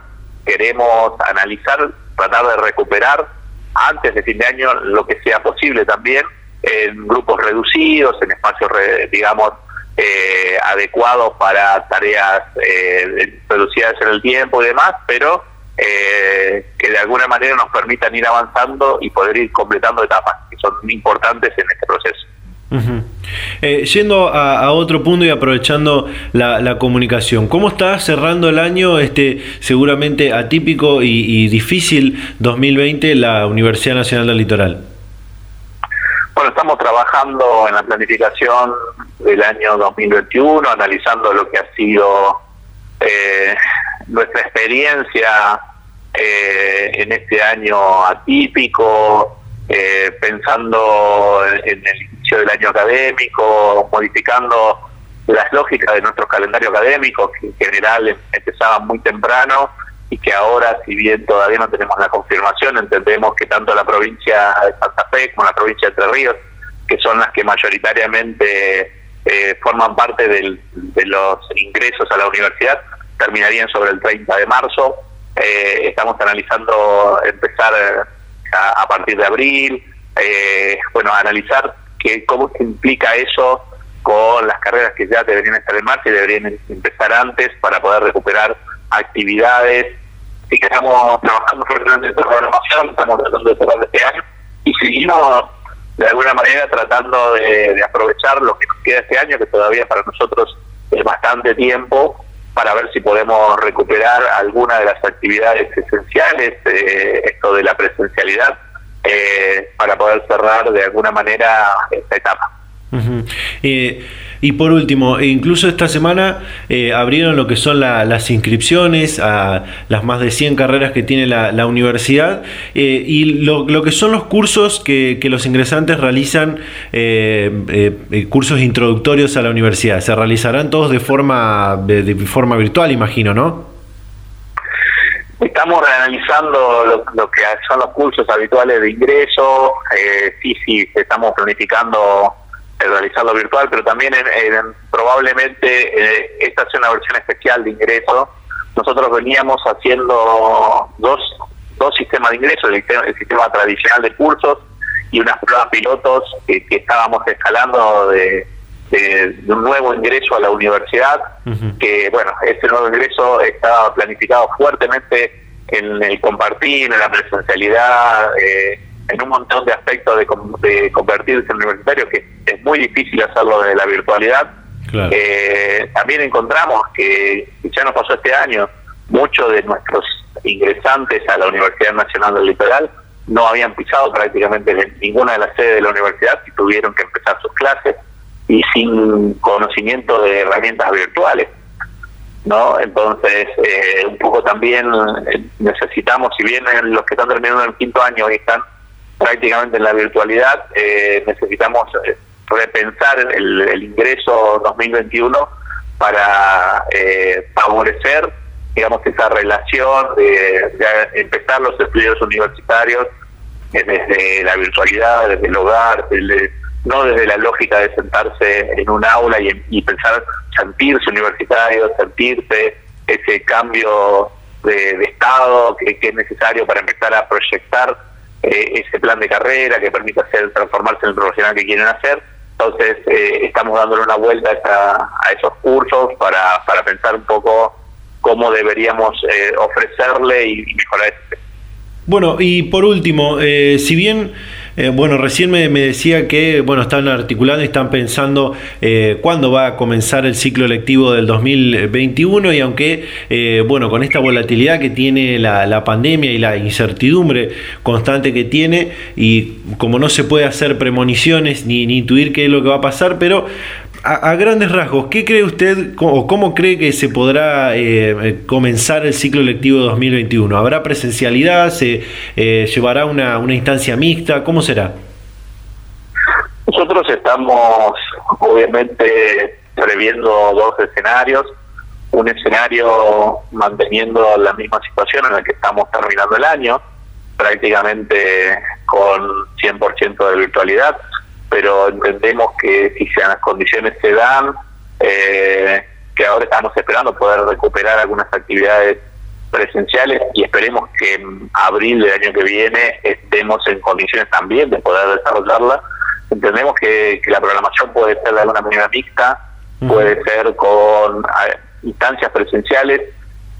Queremos analizar, tratar de recuperar antes de fin de año lo que sea posible también en grupos reducidos, en espacios, digamos, eh, adecuados para tareas eh, reducidas en el tiempo y demás, pero eh, que de alguna manera nos permitan ir avanzando y poder ir completando etapas que son importantes en este proceso. Eh, yendo a, otro punto y aprovechando la, comunicación, ¿cómo está cerrando el año este seguramente atípico y, difícil 2020 la Universidad Nacional del Litoral? Bueno, estamos trabajando en la planificación del año 2021, analizando lo que ha sido eh, nuestra experiencia eh, en este año atípico, eh, pensando en el inicio del año académico, modificando las lógicas de nuestro calendario académico, que en general empezaban muy temprano y que ahora, si bien todavía no tenemos la confirmación, entendemos que tanto la provincia de Santa Fe como la provincia de Entre Ríos, que son las que mayoritariamente eh, forman parte de los ingresos a la universidad, terminarían sobre el 30 de marzo. Eh, estamos analizando empezar a, partir de abril, eh, bueno, analizar que, cómo se implica eso con las carreras que ya deberían estar en marcha y deberían empezar antes para poder recuperar actividades. y que estamos trabajando fuertemente en programación, estamos tratando de cerrar este año y seguimos de alguna manera tratando de, aprovechar lo que nos queda este año, que todavía para nosotros es bastante tiempo, para ver si podemos recuperar alguna de las actividades esenciales, eh, esto de la presencialidad, eh, para poder cerrar de alguna manera esta etapa. Eh, y por último, incluso esta semana abrieron lo que son las inscripciones a las más de 100 carreras que tiene la, universidad y lo, que son los cursos que, los ingresantes realizan, cursos introductorios a la universidad. Se realizarán todos de forma, de forma virtual, imagino, ¿no? Estamos analizando lo, que son los cursos habituales de ingreso, eh, sí, sí, estamos planificando realizarlo virtual, pero también probablemente eh, esta es una versión especial de ingreso. Nosotros veníamos haciendo dos, dos sistemas de ingreso, el, sistema tradicional de cursos y unas pruebas pilotos que, estábamos escalando de, un nuevo ingreso a la universidad, que bueno, ese nuevo ingreso estaba planificado fuertemente en el compartir, en la presencialidad, eh, en un montón de aspectos de, convertirse en universitario, que es muy difícil hacerlo desde la virtualidad. Eh, también encontramos que, ya nos pasó este año, muchos de nuestros ingresantes a la Universidad Nacional del Litoral no habían pisado prácticamente ninguna de las sedes de la universidad y tuvieron que empezar sus clases y sin conocimiento de herramientas virtuales. ¿no? Entonces, eh, un poco también eh, necesitamos, si bien los que están terminando el quinto año y están prácticamente en la virtualidad, eh, necesitamos repensar el, ingreso 2021 para favorecer, digamos, esa relación de, empezar los estudios universitarios desde la virtualidad, desde el hogar, no desde la lógica de sentarse en un aula y pensar sentirse universitario, sentirse ese cambio de, estado que, es necesario para empezar a proyectar eh, ese plan de carrera que permita hacer transformarse en el profesional que quieren hacer. Entonces eh, estamos dándole una vuelta a, esos cursos para, pensar un poco cómo deberíamos eh, ofrecerle y, mejorar ese. Bueno, y por último, si bien eh, bueno, recién me, decía que bueno, están articulando y están pensando eh, cuándo va a comenzar el ciclo electivo del 2021 y aunque, eh, bueno, con esta volatilidad que tiene la, pandemia y la incertidumbre constante que tiene y como no se puede hacer premoniciones ni, ni intuir qué es lo que va a pasar, pero a, grandes rasgos, ¿qué cree usted o cómo cree que se podrá eh, eh, comenzar el ciclo lectivo 2021? ¿Habrá presencialidad? ¿Se eh, llevará una, una instancia mixta? ¿Cómo será? Nosotros estamos obviamente previendo dos escenarios. Un escenario manteniendo la misma situación en la que estamos terminando el año, prácticamente con 100% de virtualidad pero entendemos que si las condiciones se dan, eh, que ahora estamos esperando poder recuperar algunas actividades presenciales y esperemos que en abril del año que viene estemos en condiciones también de poder desarrollarla. Entendemos que, la programación puede ser de alguna manera mixta, puede ser con instancias presenciales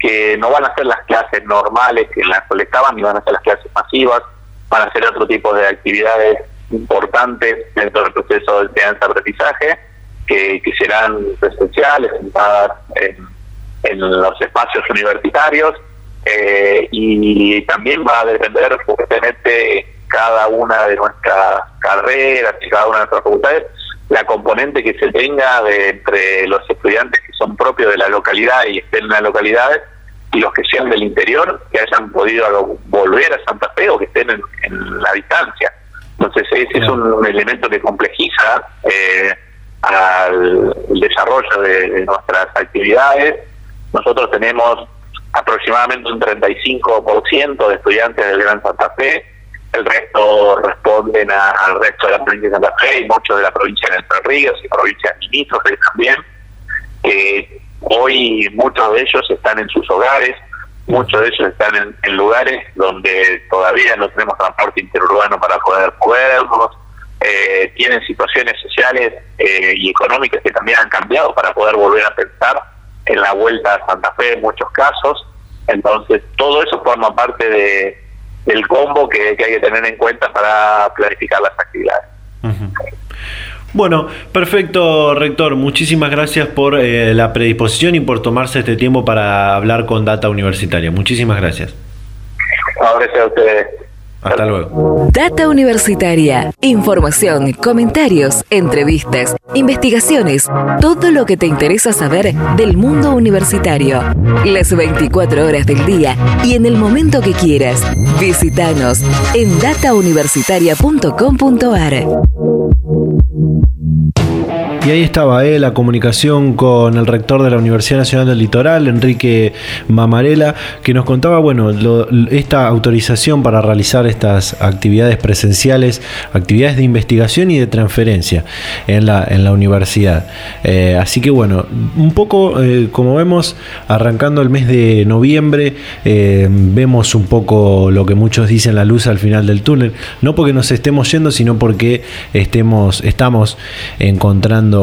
que no van a ser las clases normales que en las que estaban, ni van a ser las clases masivas, van a ser otro tipo de actividades importantes dentro del proceso de enseñanza-aprendizaje, que, que serán presenciales, en, en los espacios universitarios, eh, y también va a depender fuertemente cada una de nuestras carreras y cada una de nuestras facultades la componente que se tenga de entre los estudiantes que son propios de la localidad y estén en las localidades y los que sean del interior que hayan podido volver a Santa Fe o que estén en, la distancia. Entonces ese es un elemento que complejiza eh, al el desarrollo de nuestras actividades. Nosotros tenemos aproximadamente un 35% de estudiantes del Gran Santa Fe, el resto responden al resto de la provincia de Santa Fe y muchos de la provincia de Entre Ríos y provincias limítrofes también, que hoy muchos de ellos están en sus hogares, muchos de ellos están en, lugares donde todavía no tenemos transporte interurbano para poder movernos, eh, tienen situaciones sociales eh, y económicas que también han cambiado para poder volver a pensar en la vuelta a Santa Fe en muchos casos. Entonces, todo eso forma parte de, del combo que, hay que tener en cuenta para planificar las actividades. Bueno, perfecto, rector. Muchísimas gracias por eh, la predisposición y por tomarse este tiempo para hablar con Data Universitaria. Muchísimas gracias. gracias a ustedes. Hasta luego. Data Universitaria. Información, comentarios, entrevistas, investigaciones. Todo lo que te interesa saber del mundo universitario. Las 24 horas del día y en el momento que quieras. Visítanos en datauniversitaria.com.ar. Thank you. Y ahí estaba eh, la comunicación con el rector de la Universidad Nacional del Litoral, Enrique Mamarela, que nos contaba, bueno, esta autorización para realizar estas actividades presenciales, actividades de investigación y de transferencia en la, en la universidad. Eh, así que bueno, un poco, eh, como vemos, arrancando el mes de noviembre, vemos un poco lo que muchos dicen la luz al final del túnel, no porque nos estemos yendo, sino porque estemos, estamos encontrando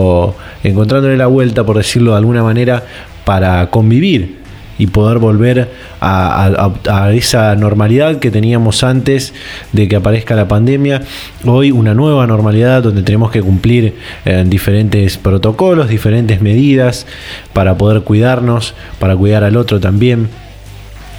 encontrándole la vuelta, por decirlo de alguna manera, para convivir y poder volver a, esa normalidad que teníamos antes de que aparezca la pandemia. Hoy una nueva normalidad donde tenemos que cumplir eh, diferentes protocolos, diferentes medidas para poder cuidarnos, para cuidar al otro también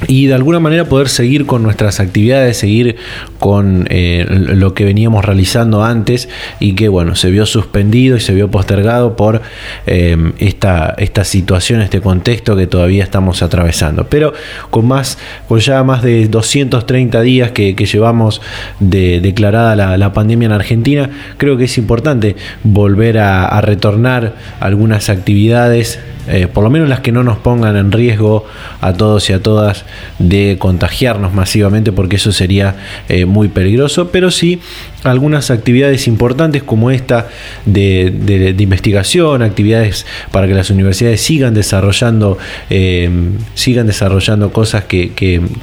y de alguna manera poder seguir con nuestras actividades, seguir con eh, lo que veníamos realizando antes y que bueno, se vio suspendido y se vio postergado por eh, esta, esta situación, este contexto que todavía estamos atravesando. Pero con más, con ya más de 230 días que, llevamos de declarada la, pandemia en Argentina, creo que es importante volver a retornar algunas actividades eh, por lo menos las que no nos pongan en riesgo a todos y a todas de contagiarnos masivamente, porque eso sería eh, muy peligroso, pero sí algunas actividades importantes como esta de, investigación, actividades para que las universidades sigan desarrollando, eh, sigan desarrollando cosas que,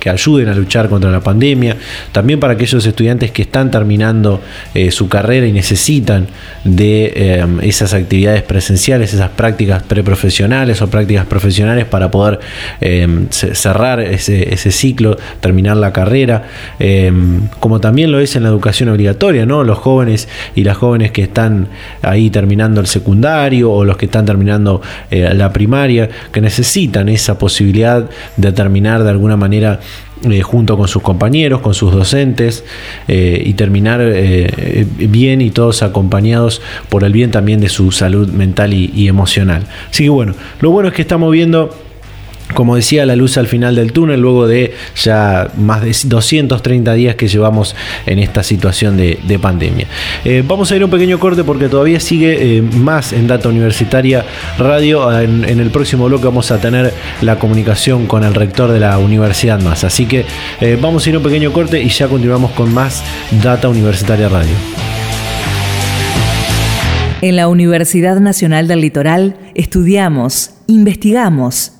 ayuden a luchar contra la pandemia, también para aquellos estudiantes que están terminando su carrera y necesitan de esas actividades presenciales, esas prácticas preprofesionales o prácticas profesionales para poder em, cerrar ese, ciclo, terminar la carrera, em, como también lo es en la educación obligatoria, ¿no? Los jóvenes y las jóvenes que están ahí terminando el secundario o los que están terminando eh, la primaria, que necesitan esa posibilidad de terminar de alguna manera eh, junto con sus compañeros, con sus docentes eh, y terminar bien y todos acompañados por el bien también de su salud mental y, y emocional. Así que bueno, lo bueno es que estamos viendo como decía, la luz al final del túnel, luego de ya más de 230 días que llevamos en esta situación de, pandemia. Eh, vamos a ir un pequeño corte porque todavía sigue eh, más en Data Universitaria Radio. En, el próximo bloque vamos a tener la comunicación con el rector de la Universidad Más. Así que eh, vamos a ir a un pequeño corte y ya continuamos con más Data Universitaria Radio. En la Universidad Nacional del Litoral estudiamos, investigamos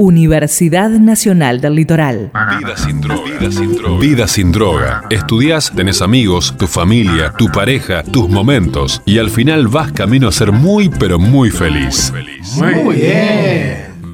Universidad Nacional del Litoral. Vida sin droga. Vida sin droga. Vida sin droga. Estudias, tenés amigos, tu familia, tu pareja, tus momentos. Y al final vas camino a ser muy, pero muy feliz. Muy bien.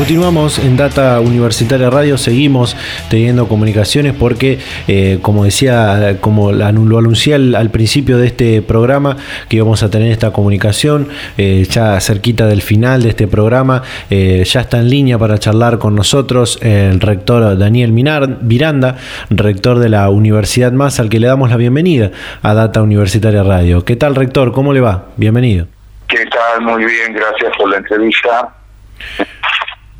Continuamos en Data Universitaria Radio, seguimos teniendo comunicaciones porque, eh, como decía, como lo anuncié al, principio de este programa, que íbamos a tener esta comunicación, eh, ya cerquita del final de este programa, eh, ya está en línea para charlar con nosotros el rector Daniel Minar, Miranda, rector de la Universidad Más, al que le damos la bienvenida a Data Universitaria Radio. ¿Qué tal, rector? ¿Cómo le va? Bienvenido. ¿Qué tal? Muy bien, gracias por la entrevista.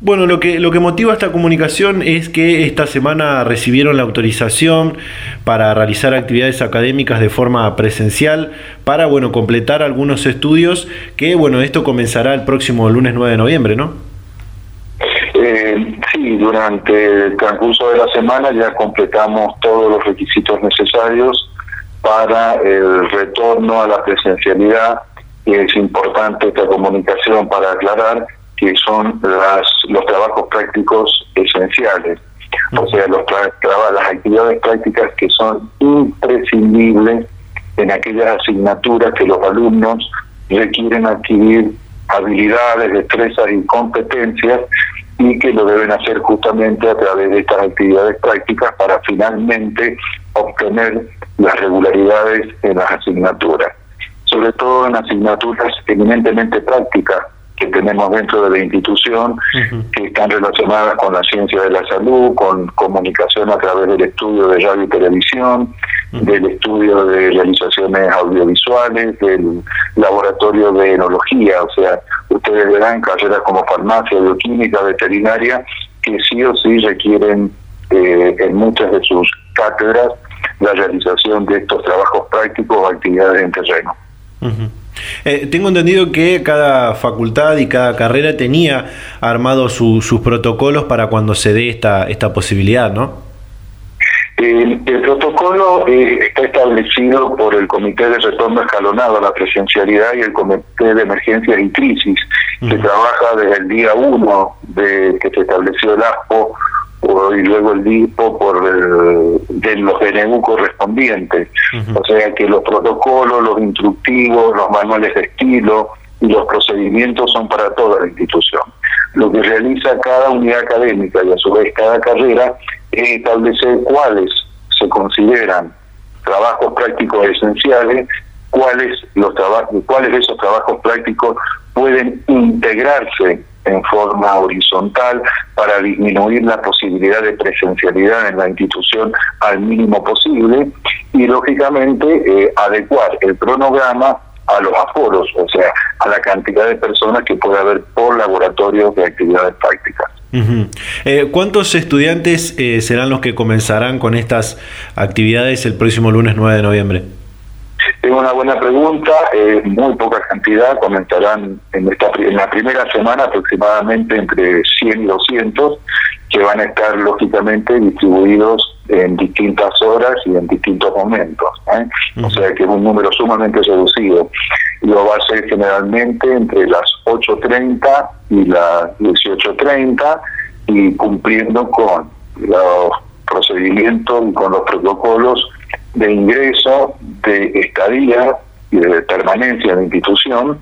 Bueno, lo que, lo que motiva esta comunicación es que esta semana recibieron la autorización para realizar actividades académicas de forma presencial para, bueno, completar algunos estudios que, bueno, esto comenzará el próximo lunes 9 de noviembre, ¿no? Eh, sí, durante el transcurso de la semana ya completamos todos los requisitos necesarios para el retorno a la presencialidad y es importante esta comunicación para aclarar que son las, los trabajos prácticos esenciales, o sea, los las actividades prácticas que son imprescindibles en aquellas asignaturas que los alumnos requieren adquirir habilidades, destrezas y competencias y que lo deben hacer justamente a través de estas actividades prácticas para finalmente obtener las regularidades en las asignaturas, sobre todo en asignaturas eminentemente prácticas que tenemos dentro de la institución, que están relacionadas con la ciencia de la salud, con comunicación a través del estudio de radio y televisión, del estudio de realizaciones audiovisuales, del laboratorio de enología, o sea, ustedes verán carreras como farmacia, bioquímica, veterinaria, que sí o sí requieren eh, en muchas de sus cátedras la realización de estos trabajos prácticos o actividades en terreno. Eh, tengo entendido que cada facultad y cada carrera tenía armados sus protocolos para cuando se dé esta, esta posibilidad, ¿no? El, protocolo eh, está establecido por el Comité de Retorno Escalonado a la Presencialidad y el Comité de Emergencias y Crisis, que trabaja desde el día 1 de que se estableció el ASPO y luego el DIPO por el, de los DNU correspondientes. O sea que los protocolos, los instructivos, los manuales de estilo y los procedimientos son para toda la institución. Lo que realiza cada unidad académica y a su vez cada carrera es establecer cuáles se consideran trabajos prácticos esenciales, cuáles los trabajos, cuáles de esos trabajos prácticos pueden integrarse en forma horizontal para disminuir la posibilidad de presencialidad en la institución al mínimo posible y lógicamente eh, adecuar el cronograma a los aforos, o sea, a la cantidad de personas que puede haber por laboratorio de actividades prácticas. Eh, ¿Cuántos estudiantes eh, serán los que comenzarán con estas actividades el próximo lunes 9 de noviembre? Es una buena pregunta, eh, muy poca cantidad, comenzarán en, esta, en la primera semana aproximadamente entre 100 y 200, que van a estar lógicamente distribuidos en distintas horas y en distintos momentos. ¿eh? O sea que es un número sumamente reducido. Lo va a ser generalmente entre las 8.30 y las 18.30 y cumpliendo con los procedimientos y con los protocolos de ingreso, de estadía y de permanencia en institución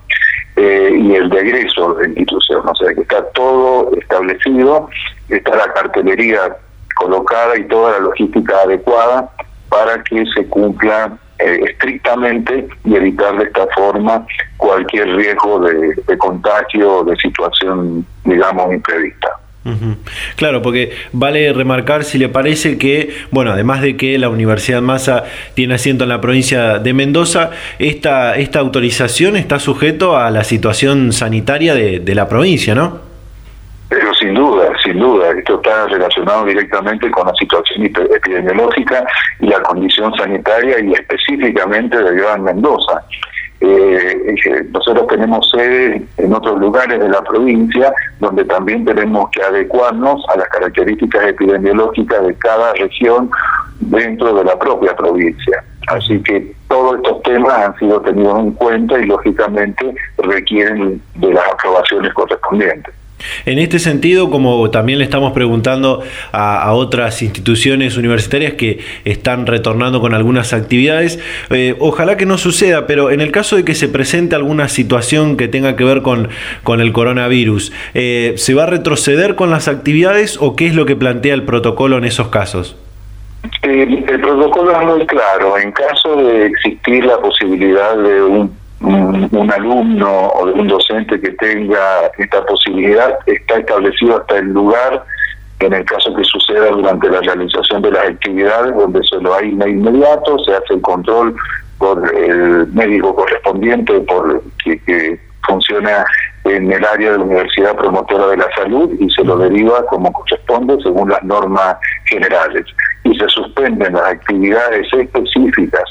eh, y el de egreso de la institución. O sea que está todo establecido, está la cartelería colocada y toda la logística adecuada para que se cumpla eh, estrictamente y evitar de esta forma cualquier riesgo de, de contagio o de situación, digamos, imprevista. Claro, porque vale remarcar, si le parece, que, bueno, además de que la Universidad Massa tiene asiento en la provincia de Mendoza, esta, esta autorización está sujeto a la situación sanitaria de, la provincia, ¿no? Pero sin duda, sin duda, esto está relacionado directamente con la situación epidemiológica y la condición sanitaria y específicamente de Gran Mendoza. Eh, nosotros tenemos sede en otros lugares de la provincia donde también tenemos que adecuarnos a las características epidemiológicas de cada región dentro de la propia provincia. Así que todos estos temas han sido tenidos en cuenta y lógicamente requieren de las aprobaciones correspondientes. En este sentido, como también le estamos preguntando a, otras instituciones universitarias que están retornando con algunas actividades, eh, ojalá que no suceda, pero en el caso de que se presente alguna situación que tenga que ver con, con el coronavirus, eh, ¿se va a retroceder con las actividades o qué es lo que plantea el protocolo en esos casos? El, el protocolo es muy claro. En caso de existir la posibilidad de un un, alumno o de un docente que tenga esta posibilidad, está establecido hasta el lugar, en el caso que suceda durante la realización de las actividades, donde se lo hay inmediato, se hace el control por el médico correspondiente por que, que funciona en el área de la Universidad Promotora de la Salud y se lo deriva como corresponde según las normas generales. Y se suspenden las actividades específicas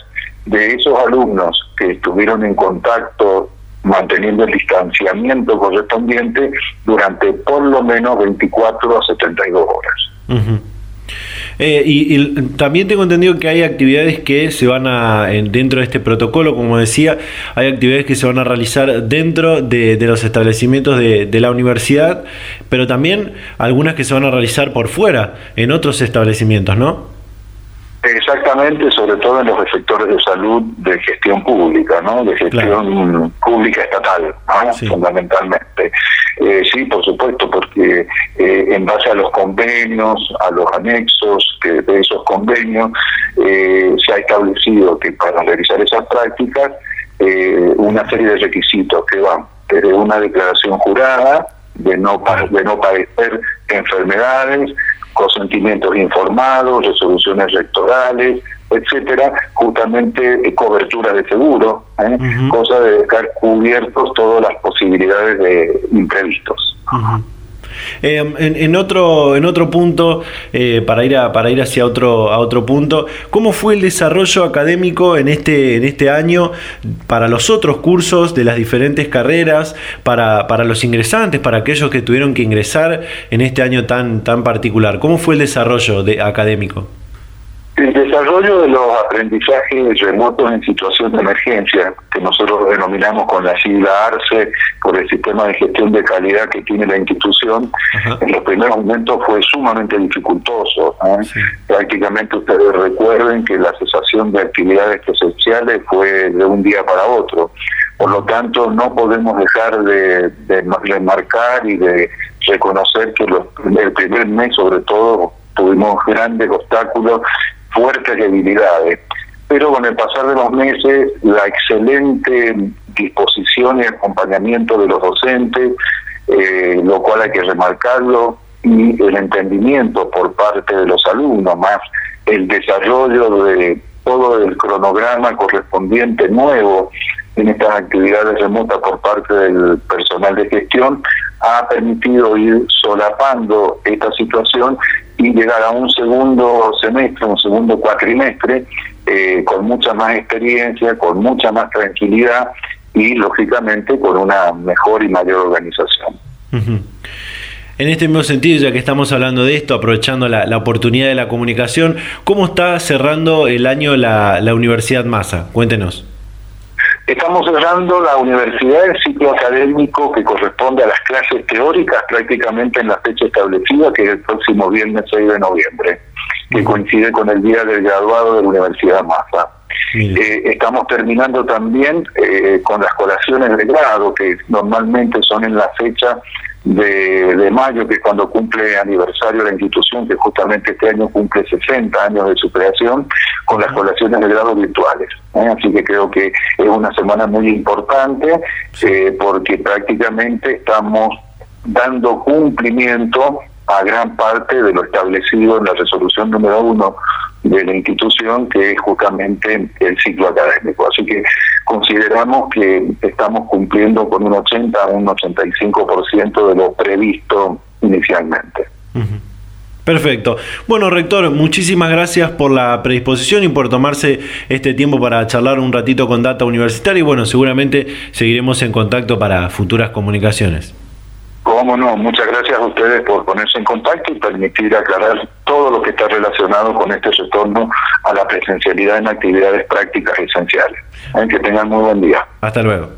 de esos alumnos que estuvieron en contacto manteniendo el distanciamiento correspondiente durante por lo menos 24 a 72 horas. Eh, y, también tengo entendido que hay actividades que se van a, dentro de este protocolo, como decía, hay actividades que se van a realizar dentro de, los establecimientos de, de, la universidad, pero también algunas que se van a realizar por fuera, en otros establecimientos, ¿no? Exactamente, sobre todo en los sectores de salud de gestión pública, ¿no? De gestión pública estatal, fundamentalmente. Eh, sí, por supuesto, porque eh, en base a los convenios, a los anexos que de esos convenios, eh, se ha establecido que para realizar esas prácticas, una serie de requisitos que van desde una declaración jurada de no, de no padecer enfermedades, consentimientos informados, resoluciones rectorales, etcétera, justamente eh, cobertura de seguro, ¿eh? cosa de dejar cubiertos todas las posibilidades de imprevistos. Eh, en, otro, en otro punto, eh, para, ir a, para ir hacia otro, a otro punto, ¿cómo fue el desarrollo académico en este, en este año para los otros cursos de las diferentes carreras, para, para los ingresantes, para aquellos que tuvieron que ingresar en este año tan, tan particular? ¿Cómo fue el desarrollo de, académico? El desarrollo de los aprendizajes remotos en situación de emergencia, que nosotros denominamos con la sigla ARCE, por el sistema de gestión de calidad que tiene la institución, en los primeros momentos fue sumamente dificultoso. Prácticamente ustedes recuerden que la cesación de actividades presenciales fue de un día para otro. Por lo tanto, no podemos dejar de, de, marcar y de reconocer que los, el primer mes, sobre todo, tuvimos grandes obstáculos fuertes debilidades. Pero con el pasar de los meses, la excelente disposición y acompañamiento de los docentes, eh, lo cual hay que remarcarlo, y el entendimiento por parte de los alumnos, más el desarrollo de todo el cronograma correspondiente nuevo en estas actividades remotas por parte del personal de gestión, ha permitido ir solapando esta situación y llegar a un segundo semestre, un segundo cuatrimestre, eh, con mucha más experiencia, con mucha más tranquilidad y, lógicamente, con una mejor y mayor organización. En este mismo sentido, ya que estamos hablando de esto, aprovechando la, oportunidad de la comunicación, ¿cómo está cerrando el año la, la Universidad Massa? Cuéntenos. Estamos cerrando la universidad, el ciclo académico que corresponde a las clases teóricas prácticamente en la fecha establecida, que es el próximo viernes 6 de noviembre, que coincide con el día del graduado de la Universidad Massa. Eh, estamos terminando también eh, con las colaciones de grado, que normalmente son en la fecha de, mayo, que es cuando cumple aniversario la institución, que justamente este año cumple 60 años de su creación, con las colaciones de grado virtuales. ¿eh? Así que creo que es una semana muy importante, eh, porque prácticamente estamos dando cumplimiento a gran parte de lo establecido en la resolución número uno de la institución, que es justamente el ciclo académico. Así que consideramos que estamos cumpliendo con un 80 a un 85% de lo previsto inicialmente. Perfecto. Bueno, rector, muchísimas gracias por la predisposición y por tomarse este tiempo para charlar un ratito con Data Universitaria y bueno, seguramente seguiremos en contacto para futuras comunicaciones. Muchas gracias a ustedes por ponerse en contacto y permitir aclarar todo lo que está relacionado con este retorno a la presencialidad en actividades prácticas esenciales. Que tengan muy buen día. Hasta luego.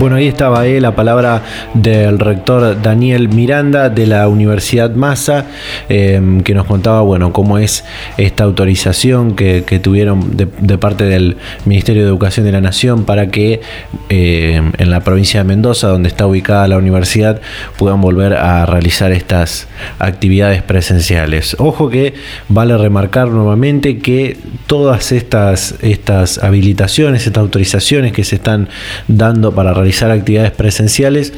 Bueno, ahí estaba eh, la palabra del rector Daniel Miranda de la Universidad Massa, em, que nos contaba, bueno, cómo es esta autorización que, tuvieron de, parte del Ministerio de Educación de la Nación para que em, en la provincia de Mendoza, donde está ubicada la universidad, puedan volver a realizar estas actividades presenciales. Ojo que vale remarcar nuevamente que todas estas, estas habilitaciones, estas autorizaciones que se están dando para realizar realizar actividades presenciales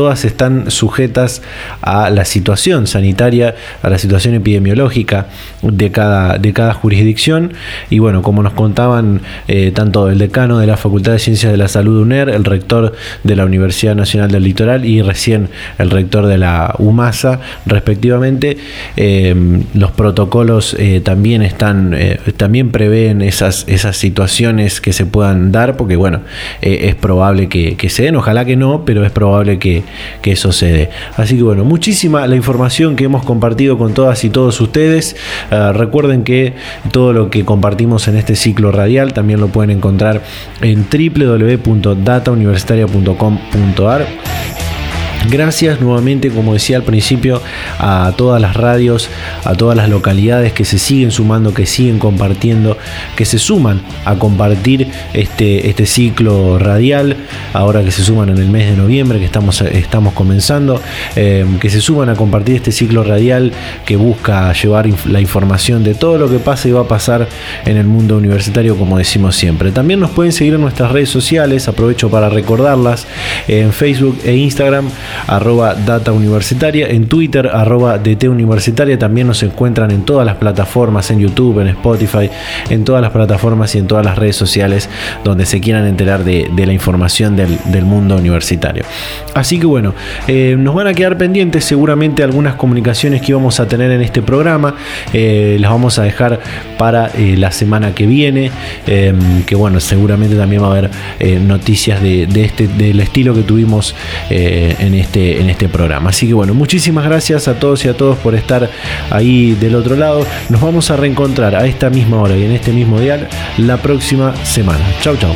todas están sujetas a la situación sanitaria, a la situación epidemiológica de cada, de cada jurisdicción. Y bueno, como nos contaban eh, tanto el decano de la Facultad de Ciencias de la Salud UNER, el rector de la Universidad Nacional del Litoral y recién el rector de la UMASA, respectivamente, eh, los protocolos eh, también están, también prevén esas, esas situaciones que se puedan dar, porque bueno, es probable que, que se den, ojalá que no, pero es probable que que, dé. Así que bueno, muchísima la información que hemos compartido con todas y todos ustedes. Ah, recuerden que todo lo que compartimos en este ciclo radial también lo pueden encontrar en www.datauniversitaria.com.ar Gracias nuevamente, como decía al principio, a todas las radios, a todas las localidades que se siguen sumando, que siguen compartiendo, que se suman a compartir este, este ciclo radial, ahora que se suman en el mes de noviembre, que estamos, estamos comenzando, eh, que se suman a compartir este ciclo radial que busca llevar la información de todo lo que pasa y va a pasar en el mundo universitario, como decimos siempre. También nos pueden seguir en nuestras redes sociales, aprovecho para recordarlas, en Facebook e Instagram arroba data universitaria, en Twitter arroba DT universitaria, también nos encuentran en todas las plataformas, en YouTube, en Spotify, en todas las plataformas y en todas las redes sociales donde se quieran enterar de, la información del, mundo universitario. Así que bueno, eh, nos van a quedar pendientes seguramente algunas comunicaciones que íbamos a tener en este programa, eh, las vamos a dejar para eh, la semana que viene, que bueno, seguramente también va a haber noticias de, este, del estilo que tuvimos en este, en este programa. Así que bueno, muchísimas gracias a todos y a todos por estar ahí del otro lado. Nos vamos a reencontrar a esta misma hora y en este mismo dial la próxima semana. Chau, chau.